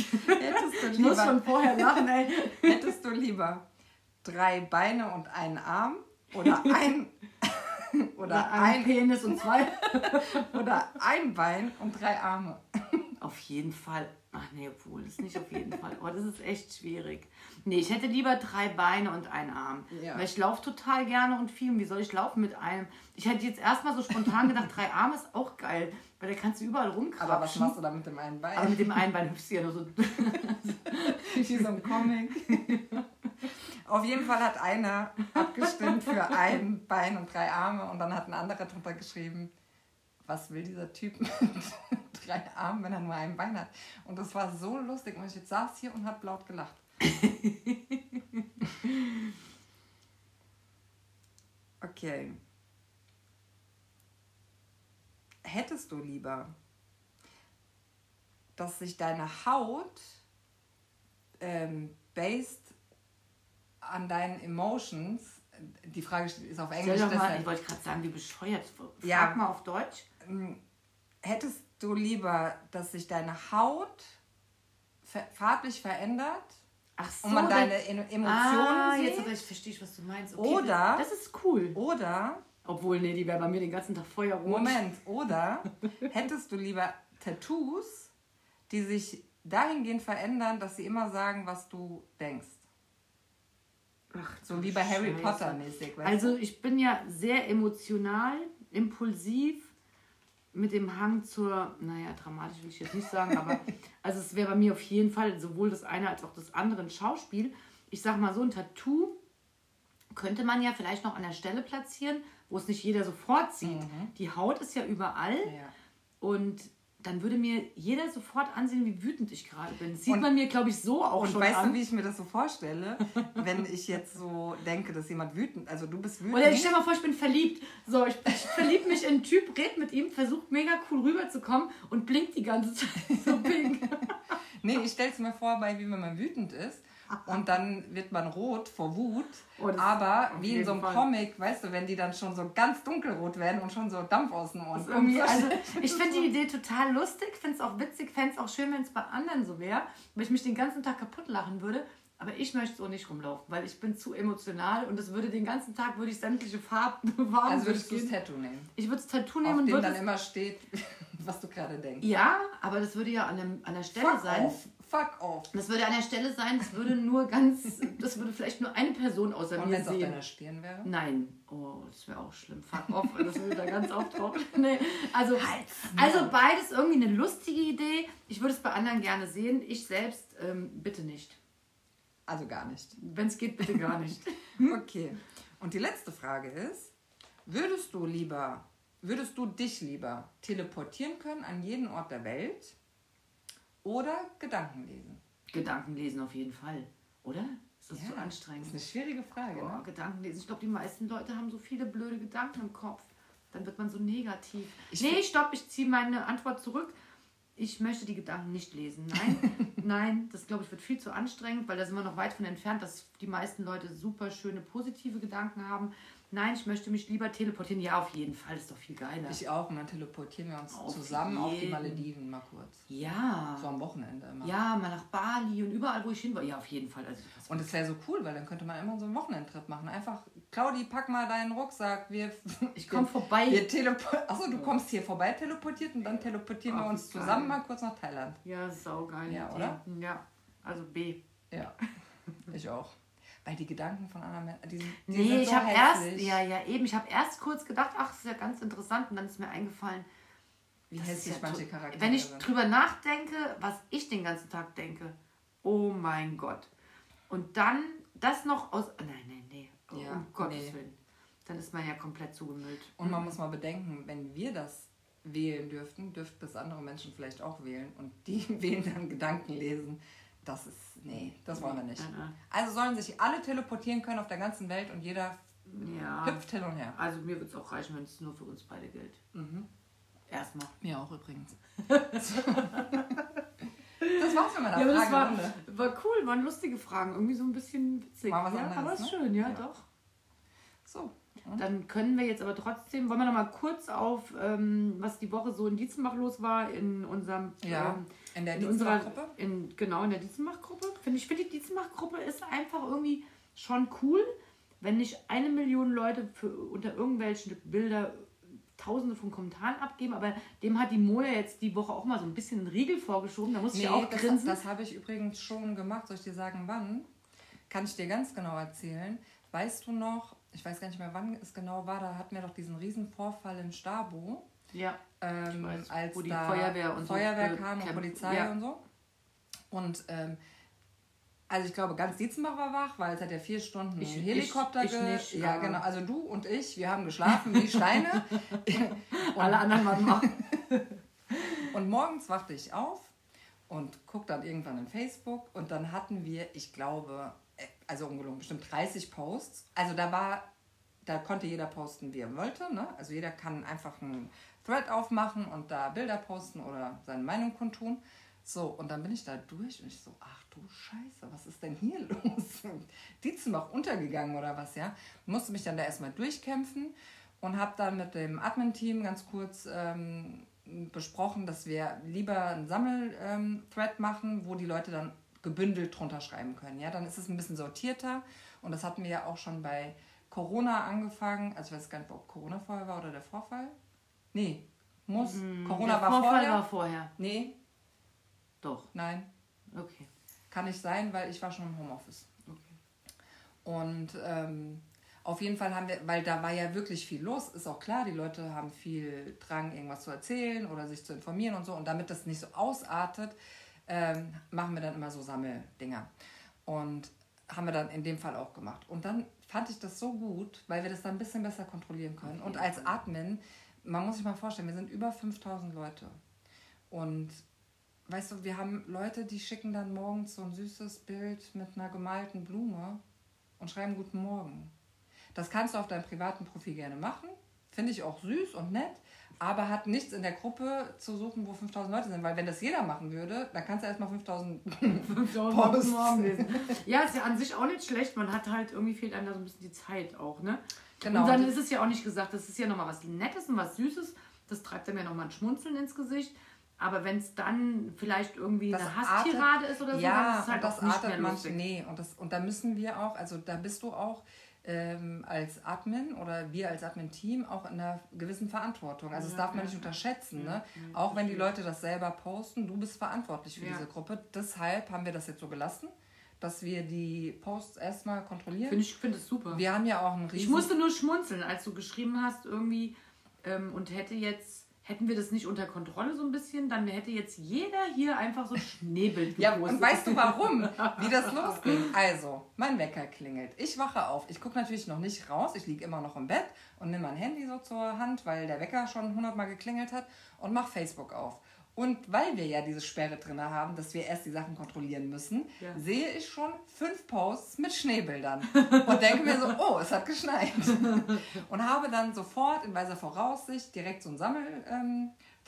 hättest du ich muss lieber- schon vorher lachen, ey. Hättest du lieber drei Beine und einen Arm oder ein oder ein ein Penis und zwei. oder ein Bein und drei Arme? Auf jeden Fall Ach nee, obwohl, das ist nicht auf jeden Fall. Aber das ist echt schwierig. Nee, ich hätte lieber drei Beine und einen Arm. Ja. Weil ich laufe total gerne und viel. Und Wie soll ich laufen mit einem? Ich hätte jetzt erstmal so spontan gedacht, drei Arme ist auch geil. Weil da kannst du überall rumkrapschen. Aber was machst du da mit dem einen Bein? Aber mit dem einen Bein hüpfst du ja nur so. Wie so ein Comic. Auf jeden Fall hat einer abgestimmt für ein Bein und drei Arme und dann hat ein anderer drunter geschrieben, was will dieser Typ mit drei Armen, wenn er nur ein Bein hat. Und das war so lustig und ich jetzt saß hier und habe laut gelacht. Okay. Hättest du lieber, dass sich deine Haut ähm, based an deinen Emotions, die Frage ist auf Englisch, mal, ich wollte gerade sagen, wie bescheuert. Frag Ja. mal auf Deutsch. Hättest du lieber, dass sich deine Haut ver farblich verändert Ach so. und man deine Emotionen ah, sieht? jetzt aber ich verstehe, was du meinst. Okay, Oder- Das ist cool. Oder, Obwohl, nee, die wäre bei mir den ganzen Tag feuerrot. Moment, oder hättest du lieber Tattoos, die sich dahingehend verändern, dass sie immer sagen, was du denkst? Ach, So wie bei Harry Scheiße. Potter mäßig. Also ich bin ja sehr emotional, impulsiv, mit dem Hang zur, naja, dramatisch will ich jetzt nicht sagen, aber also es wäre bei mir auf jeden Fall sowohl das eine als auch das andere ein Schauspiel. Ich sag mal so, ein Tattoo könnte man ja vielleicht noch an der Stelle platzieren, wo es nicht jeder sofort sieht. Die Haut ist ja überall? Ja. und dann würde mir jeder sofort ansehen, wie wütend ich gerade bin. Das sieht Und- man mir, glaube ich, so auch Und schon weißt an. du, wie ich mir das so vorstelle? wenn ich jetzt so denke, dass jemand wütend, also du bist wütend. Oder ich stell mal vor, ich bin verliebt. So, ich, ich verlieb mich in einen Typ, red mit ihm, versucht mega cool rüberzukommen und blinkt die ganze Zeit so pink. Nee, ich stelle es mir vor, bei wie wenn man wütend ist und dann wird man rot vor Wut. Oh, das- aber auf wie in so einem Fall. Comic, weißt du, wenn die dann schon so ganz dunkelrot werden und schon so Dampf aus den Ohren. Irgendwie, also, ich finde die Idee total lustig, finde es auch witzig, fände es auch schön, wenn es bei anderen so wäre, weil ich mich den ganzen Tag kaputt lachen würde. Aber ich möchte so nicht rumlaufen, weil ich bin zu emotional und es würde den ganzen Tag würde ich sämtliche Farben Farben also würdest du das. Tattoo nehmen. Ich würde das Tattoo Auf nehmen und dem würde dann immer steht, was du gerade denkst. Ja, aber das würde ja an, dem, an der Stelle Fuck sein. off. Fuck off. Das würde an der Stelle sein, das würde nur ganz, das würde vielleicht nur eine Person außer Und mir wenn es auf sehen. deiner Stirn wäre? Nein, oh, das wäre auch schlimm. Fuck off, das würde da ganz auftauchen. Nee, also, Halt's also beides irgendwie eine lustige Idee. Ich würde es bei anderen gerne sehen. Ich selbst ähm, bitte nicht. Also gar nicht. Wenn es geht, bitte gar nicht. Okay. Und die letzte Frage ist, würdest du lieber, würdest du dich lieber teleportieren können an jeden Ort der Welt oder Gedanken lesen? Gedanken lesen auf jeden Fall, oder? Ist das Ja, so anstrengend? Das ist eine schwierige Frage, Boah, ne? Gedanken lesen. Ich glaube, die meisten Leute haben so viele blöde Gedanken im Kopf. Dann wird man so negativ. Ich nee, stopp, ich ziehe meine Antwort zurück. Ich möchte die Gedanken nicht lesen. Nein, nein, das glaube ich wird viel zu anstrengend, weil da sind wir noch weit von entfernt, dass die meisten Leute super schöne positive Gedanken haben. Nein, ich möchte mich lieber teleportieren. Ja, auf jeden Fall, ist doch viel geiler. Ich auch und dann teleportieren wir uns Auf zusammen auf die jeden. Malediven mal kurz. ja. So am Wochenende immer. Ja, mal nach Bali und überall, wo ich hin war. Ja, auf jeden Fall. Also, Und es wäre so cool, weil dann könnte man immer so einen Wochenendtrip machen. Einfach, Claudi, pack mal deinen Rucksack. Wir, ich komme vorbei. wir. Achso, du kommst hier vorbei teleportiert und dann teleportieren Ach, wir uns geil. zusammen mal kurz nach Thailand. Ja, saugeil. Ja, oder? Ja, also B. Ja, ich auch. Weil die Gedanken von anderen Menschen, die, sind- die Nee, sind ich so habe erst, ja, ja, eben, ich habe erst kurz gedacht, ach, das ist ja ganz interessant und dann ist mir eingefallen, Wie das hässlich ja manche Charaktere Wenn ich sind. drüber nachdenke, was ich den ganzen Tag denke, oh mein Gott. Und dann das noch aus, nein, nein, nee, oh, Ja, um Gottes nee. Willen. Dann ist man ja komplett zugemüllt. Und man muss mal bedenken, wenn wir das wählen dürften, dürften das andere Menschen vielleicht auch wählen. Und die wählen dann Gedanken lesen. Das ist, nee, das wollen wir nicht. Also sollen sich alle teleportieren können auf der ganzen Welt und jeder Ja, hüpft hin und her. also mir wird es auch reichen, wenn es nur für uns beide gilt. Mhm. Erstmal. Mir auch übrigens. das war's mit meiner Ja, das war, Fragerunde. war cool, waren lustige Fragen, irgendwie so ein bisschen witzig. Mal was ja, anderes, aber ist ne? schön, ja, Ja. doch. So. Dann können wir jetzt aber trotzdem, wollen wir noch mal kurz auf, ähm, was die Woche so in Dietzenbach los war, in unserem, Ja, ähm, in der in, genau, in der Dietzenbach-Gruppe. Finde ich, finde die Dietzenbach-Gruppe ist einfach irgendwie schon cool, wenn nicht eine Million Leute für, unter irgendwelchen Bilder tausende von Kommentaren abgeben, aber dem hat die Moja jetzt die Woche auch mal so ein bisschen einen Riegel vorgeschoben. Da muss ich Nee, auch das, grinsen. das habe ich übrigens schon gemacht. Soll ich dir sagen, wann? Kann ich dir ganz genau erzählen. Weißt du noch, ich weiß gar nicht mehr, wann es genau war, da hatten wir doch diesen riesen Vorfall in Stabo, ja. ähm, weiß, als wo die da Feuerwehr und so Feuerwehr ge- kam und Polizei ja. und so. Und ähm, also ich glaube, ganz Dietzenbach war wach, weil es hat ja vier Stunden Ich- Helikopter ich- ich nicht, Ja, genau. Also du und ich, wir haben geschlafen wie Steine. Alle anderen waren mal. Und morgens wachte ich auf und guck dann irgendwann in Facebook und dann hatten wir, ich glaube, also ungelogen, bestimmt 30 Posts. Also da war, da konnte jeder posten, wie er wollte. Ne? Also jeder kann einfach einen Thread aufmachen und da Bilder posten oder seine Meinung kundtun. So, und dann bin ich da durch und ich so, ach du Scheiße, was ist denn hier los? Dietzenbach untergegangen oder was, ja? Musste mich dann da erstmal durchkämpfen und habe dann mit dem Admin-Team ganz kurz ähm, besprochen, dass wir lieber einen Sammel-Thread machen, wo die Leute dann gebündelt drunter schreiben können. Ja, dann ist es ein bisschen sortierter und das hatten wir ja auch schon bei Corona angefangen. Also ich weiß gar nicht, ob Corona vorher war oder der Vorfall. Nee, muss. Corona Der war Vorfall vorher. war vorher. Nee, Doch. nein, Okay. kann nicht sein, weil ich war schon im Homeoffice. okay. Und ähm, auf jeden Fall haben wir, weil da war ja wirklich viel los, ist auch klar, die Leute haben viel Drang, irgendwas zu erzählen oder sich zu informieren und so. Und damit das nicht so ausartet, ähm, machen wir dann immer so Sammeldinger. Und haben wir dann in dem Fall auch gemacht. Und dann fand ich das so gut, weil wir das dann ein bisschen besser kontrollieren können. Und als Admin, man muss sich mal vorstellen, wir sind über 5000 Leute. Und weißt du, wir haben Leute, die schicken dann morgens so ein süßes Bild mit einer gemalten Blume und schreiben Guten Morgen. Das kannst du auf deinem privaten Profil gerne machen. Finde ich auch süß und nett, aber hat nichts in der Gruppe zu suchen, wo 5000 Leute sind. Weil wenn das jeder machen würde, dann kannst du erstmal 5000 Posts. Morgen lesen. Ja, ist ja an sich auch nicht schlecht. Man hat halt, irgendwie fehlt einem da so ein bisschen die Zeit auch, ne? Genau. Und dann ist es ja auch nicht gesagt, das ist ja nochmal was Nettes und was Süßes. Das treibt einem ja nochmal ein Schmunzeln ins Gesicht. Aber wenn es dann vielleicht irgendwie Das eine Hasstirade ist oder so, dann ja, ist es halt das auch nicht mehr man, lustig. nee, und, das, und da müssen wir auch, also da bist du auch ähm, als Admin oder wir als Admin-Team auch in einer gewissen Verantwortung. Also das darf man nicht unterschätzen. Ne? auch wenn die. Leute das selber posten, du bist verantwortlich für diese Gruppe. Deshalb haben wir das jetzt so gelassen, dass wir die Posts erstmal kontrollieren. Finde ich finde es super. wir haben ja auch einen riesen... Ich musste nur schmunzeln, als du geschrieben hast, irgendwie, ähm, und hätte jetzt, hätten wir das nicht unter Kontrolle so ein bisschen, dann hätte jetzt jeder hier einfach so Schneebild Ja, und weißt du warum? Wie das losging? Also, mein Wecker klingelt. Ich wache auf. Ich gucke natürlich noch nicht raus. Ich liege immer noch im Bett und nehme mein Handy so zur Hand, weil der Wecker schon hundertmal geklingelt hat und mache Facebook auf. Und weil wir ja diese Sperre drin haben, dass wir erst die Sachen kontrollieren müssen, Ja. sehe ich schon fünf Posts mit Schneebildern und denke mir so, oh, es hat geschneit. Und habe dann sofort in weiser Voraussicht direkt so ein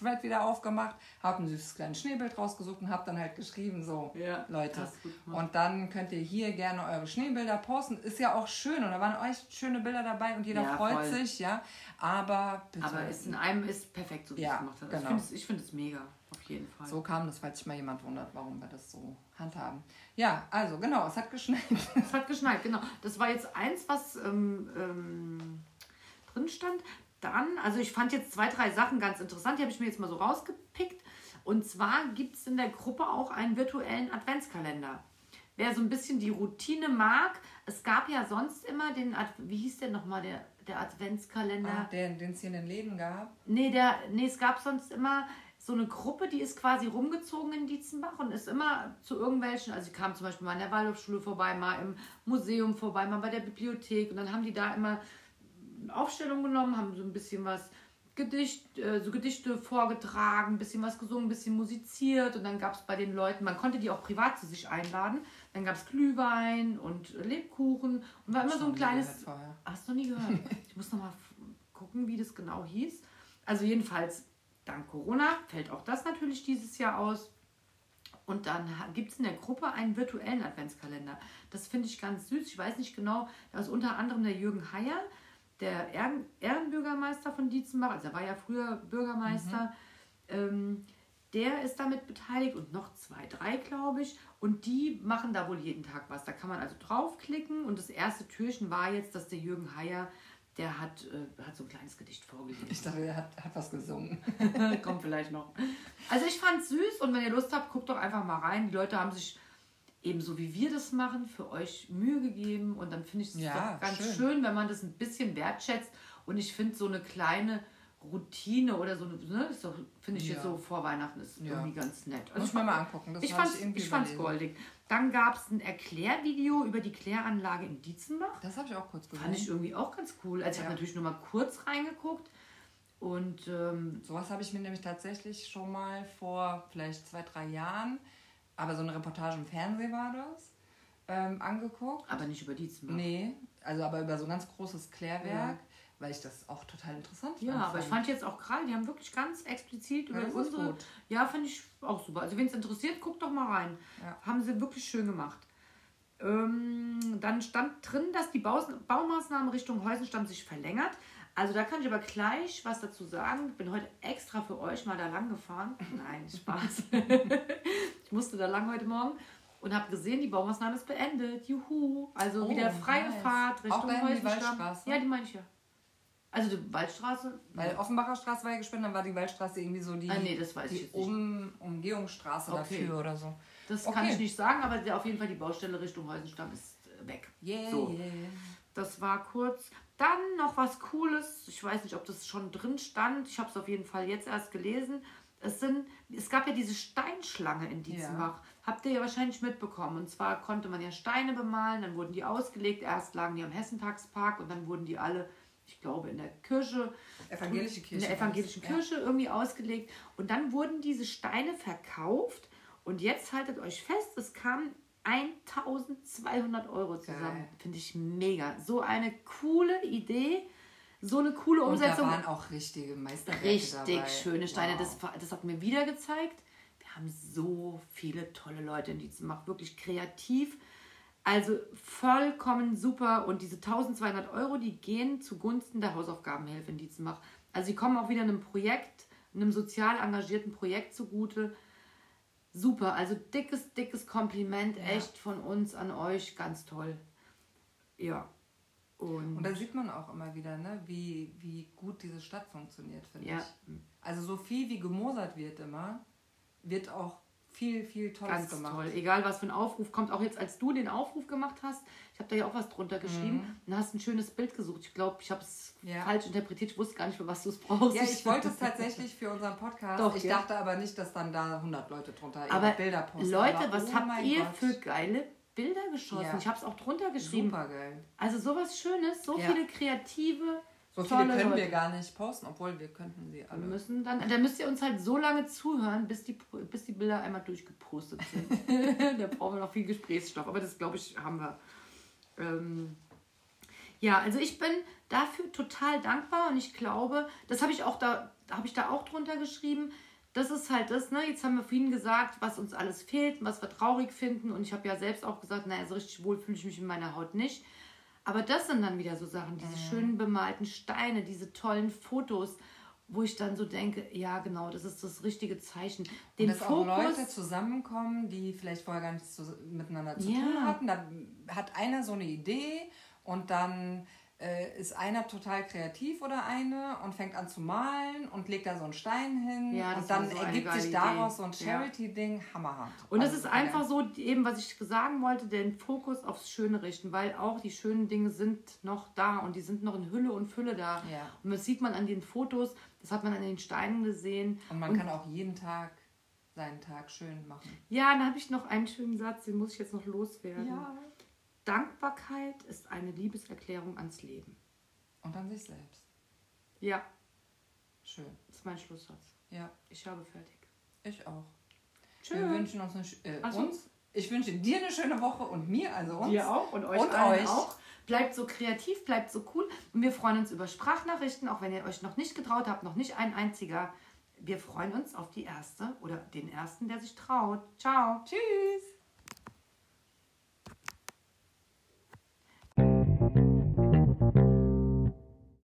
Sammel-Thread wieder aufgemacht, habe ein süßes kleines Schneebild rausgesucht und habe dann halt geschrieben, so, Ja, Leute. Und dann könnt ihr hier gerne eure Schneebilder posten. Ist ja auch schön und da waren echt schöne Bilder dabei und jeder Ja, freut voll. sich, ja. Aber bitte. Aber es in einem ist perfekt, so wie Ja, es gemacht hat. genau. Ich finde es, ich find es mega, auf jeden Fall. so kam das, falls sich mal jemand wundert, warum wir das so handhaben. Ja, also genau, es hat geschneit. Es hat geschneit, genau. Das war jetzt eins, was ähm, ähm, drin stand. Dann, also ich fand jetzt zwei, drei Sachen ganz interessant, die habe ich mir jetzt mal so rausgepickt. Und zwar gibt es in der Gruppe auch einen virtuellen Adventskalender. Wer so ein bisschen die Routine mag, es gab ja sonst immer den, Ad wie hieß der nochmal, der, der Adventskalender? Ah, den es hier in den Läden gab. Nee, der, nee, es gab sonst immer so eine Gruppe, die ist quasi rumgezogen in Dietzenbach und ist immer zu irgendwelchen, also ich kam zum Beispiel mal in der Waldorfschule vorbei, mal im Museum vorbei, mal bei der Bibliothek und dann haben die da immer Aufstellung genommen, haben so ein bisschen was Gedicht, äh, so Gedichte vorgetragen, ein bisschen was gesungen, ein bisschen musiziert und dann gab es bei den Leuten, man konnte die auch privat zu sich einladen, dann gab es Glühwein und Lebkuchen und war immer so ein kleines. Hast du noch nie gehört? Ich muss noch mal f- gucken, wie das genau hieß. Also jedenfalls, dank Corona fällt auch das natürlich dieses Jahr aus. Und dann gibt es in der Gruppe einen virtuellen Adventskalender. Das finde ich ganz süß. Ich weiß nicht genau, da ist unter anderem der Jürgen Heyer, der Ehren Ehrenbürgermeister von Dietzenbach, also er war ja früher Bürgermeister. Ähm, der ist damit beteiligt und noch zwei, drei, glaube ich. Und die machen da wohl jeden Tag was. Da kann man also draufklicken. Und das erste Türchen war jetzt, dass der Jürgen Heyer der hat, äh, hat so ein kleines Gedicht vorgelesen. Ich dachte, er hat, hat was gesungen. Kommt vielleicht noch. Also ich fand's süß und wenn ihr Lust habt, guckt doch einfach mal rein. Die Leute haben sich ebenso wie wir das machen, für euch Mühe gegeben und dann finde ich es Ja, ganz schön. schön. wenn man das ein bisschen wertschätzt und ich finde so eine kleine Routine oder so, eine- ne, ist doch, finde ich jetzt Ja. so vor Weihnachten ist Ja. irgendwie ganz nett. Also Muss ich mal angucken. Das ich fand's überlesen. goldig. Dann gab es ein Erklärvideo über die Kläranlage in Dietzenbach. Das habe ich auch kurz gesehen. Fand ich irgendwie auch ganz cool. Also ich habe natürlich nur mal kurz reingeguckt und ähm, Sowas habe ich mir nämlich tatsächlich schon mal vor vielleicht zwei, drei Jahren, aber so eine Reportage im Fernsehen war das, ähm, angeguckt. aber nicht über Dietzenbach. Nee, also aber über so ein ganz großes Klärwerk, Ja. weil ich das auch total interessant Ja, aber ich fand jetzt auch gerade, die haben wirklich ganz explizit über Ja, das ist unsere. gut. Ja, fand ich auch super. Also, wen es interessiert, guckt doch mal rein. Ja. Haben sie wirklich schön gemacht. Ähm, dann stand drin, dass die Baus Baumaßnahme Richtung Heusenstamm sich verlängert. Also da kann ich aber gleich was dazu sagen. Ich bin heute extra für euch mal da lang gefahren. Nein, Spaß. ich musste da lang heute Morgen und habe gesehen, die Baumaßnahme ist beendet. Juhu. Also Oh, wieder freie nice. Fahrt Richtung. Waldstraße? Ja, die meine ich ja. Also die Waldstraße. Weil Offenbacher Straße war ja gesperrt, dann war die Waldstraße irgendwie so die, Ah, nee, die um, Umgehungsstraße Okay. dafür oder so. Das Okay. kann ich nicht sagen, aber auf jeden Fall die Baustelle Richtung Heusenstamm ist äh, weg. Yeah, So. yeah. Das war kurz. Dann noch was Cooles. Ich weiß nicht, ob das schon drin stand. Ich habe es auf jeden Fall jetzt erst gelesen. Es, sind, es gab ja diese Steinschlange in Dietzenbach. Habt ihr ja wahrscheinlich mitbekommen. Und zwar konnte man ja Steine bemalen, dann wurden die ausgelegt. Erst lagen die am Hessentagspark und dann wurden die alle, ich glaube, in der Kirche, Evangelische Kirche. in der evangelischen Kirche irgendwie ausgelegt. Und dann wurden diese Steine verkauft. Und jetzt haltet euch fest, es kamen 1200 Euro zusammen. Finde ich mega. So eine coole Idee, so eine coole Ja. Und da Umsetzung. waren auch richtige Meisterwerke Richtig dabei. schöne Steine. Wow. Das, das hat mir wieder gezeigt. Wir haben so viele tolle Leute in Dietzenbach. Wirklich kreativ. Also vollkommen super. Und diese 1200 Euro, die gehen zugunsten der Hausaufgabenhilfe in Dietzenbach. Also die kommen auch wieder einem Projekt, einem sozial engagierten Projekt zugute. Super, also dickes, dickes Kompliment, echt von uns an euch, ganz toll. Ja. Und, Und da sieht man auch immer wieder, ne, wie, wie gut diese Stadt funktioniert, finde Ja. ich. Also so viel wie gemosert wird immer, wird auch viel, viel Tolles Ganz gemacht. toll. Egal, was für ein Aufruf kommt. Auch jetzt, als du den Aufruf gemacht hast, ich habe da ja auch was drunter geschrieben und hast ein schönes Bild gesucht. Ich glaube, ich habe es Mhm. Ja. falsch interpretiert. Ich wusste gar nicht, für was du es brauchst. Ja, ich wollte es tatsächlich für unseren Podcast. Doch, ich ja. dachte aber nicht, dass dann da 100 Leute drunter ihre Aber Bilder posten. Leute, aber, was oh habt ihr Gott. für geile Bilder geschossen? Ja. Ich habe es auch drunter geschrieben. Super geil. Also sowas Schönes, so viele kreative, So viele tolle können Leute. wir gar nicht posten, obwohl wir könnten sie Wir alle. müssen dann, dann müsst ihr uns halt so lange zuhören, bis die, bis die Bilder einmal durchgepostet sind. da brauchen wir noch viel Gesprächsstoff, aber das glaube ich haben wir. Ähm, ja, also ich bin dafür total dankbar und ich glaube, das habe ich auch da, habe ich da auch drunter geschrieben. Das ist halt das, ne? Jetzt haben wir vorhin gesagt, was uns alles fehlt, was wir traurig finden. Und ich habe ja selbst auch gesagt, naja, so richtig wohl fühle ich mich in meiner Haut nicht. Aber das sind dann wieder so Sachen, diese schönen bemalten Steine, diese tollen Fotos, wo ich dann so denke, ja genau, das ist das richtige Zeichen. Den Und dass auch Leute Fokus, zusammenkommen, die vielleicht vorher gar nichts zu, miteinander zu Ja. tun hatten. Da hat einer so eine Idee und dann äh, ist einer total kreativ oder eine und fängt an zu malen und legt da so einen Stein hin. Ja, das und dann so ergibt sich daraus Idee. so ein Charity-Ding. Hammerhart. und es Also ist super einfach so, eben was ich sagen wollte, den Fokus aufs Schöne richten, weil auch die schönen Dinge sind noch da und die sind noch in Hülle und Fülle da. Ja. Und das sieht man an den Fotos, das hat man an den Steinen gesehen. Und man kann auch jeden Tag seinen Tag schön machen. Ja, dann habe ich noch einen schönen Satz, den muss ich jetzt noch loswerden. Dankbarkeit ist eine Liebeserklärung ans Leben. Und an sich selbst. Ja, Schön. das ist mein Schlusssatz. Ja, Ich habe fertig. ich auch. Tschö. Wir wünschen uns, eine, äh, Ach so. uns. Ich wünsche dir eine schöne Woche und mir, also uns. Dir auch und euch Und euch. auch. Bleibt so kreativ, bleibt so cool. Und wir freuen uns über Sprachnachrichten, auch wenn ihr euch noch nicht getraut habt, noch nicht ein einziger. Wir freuen uns auf die erste oder den ersten, der sich traut. Ciao. Tschüss.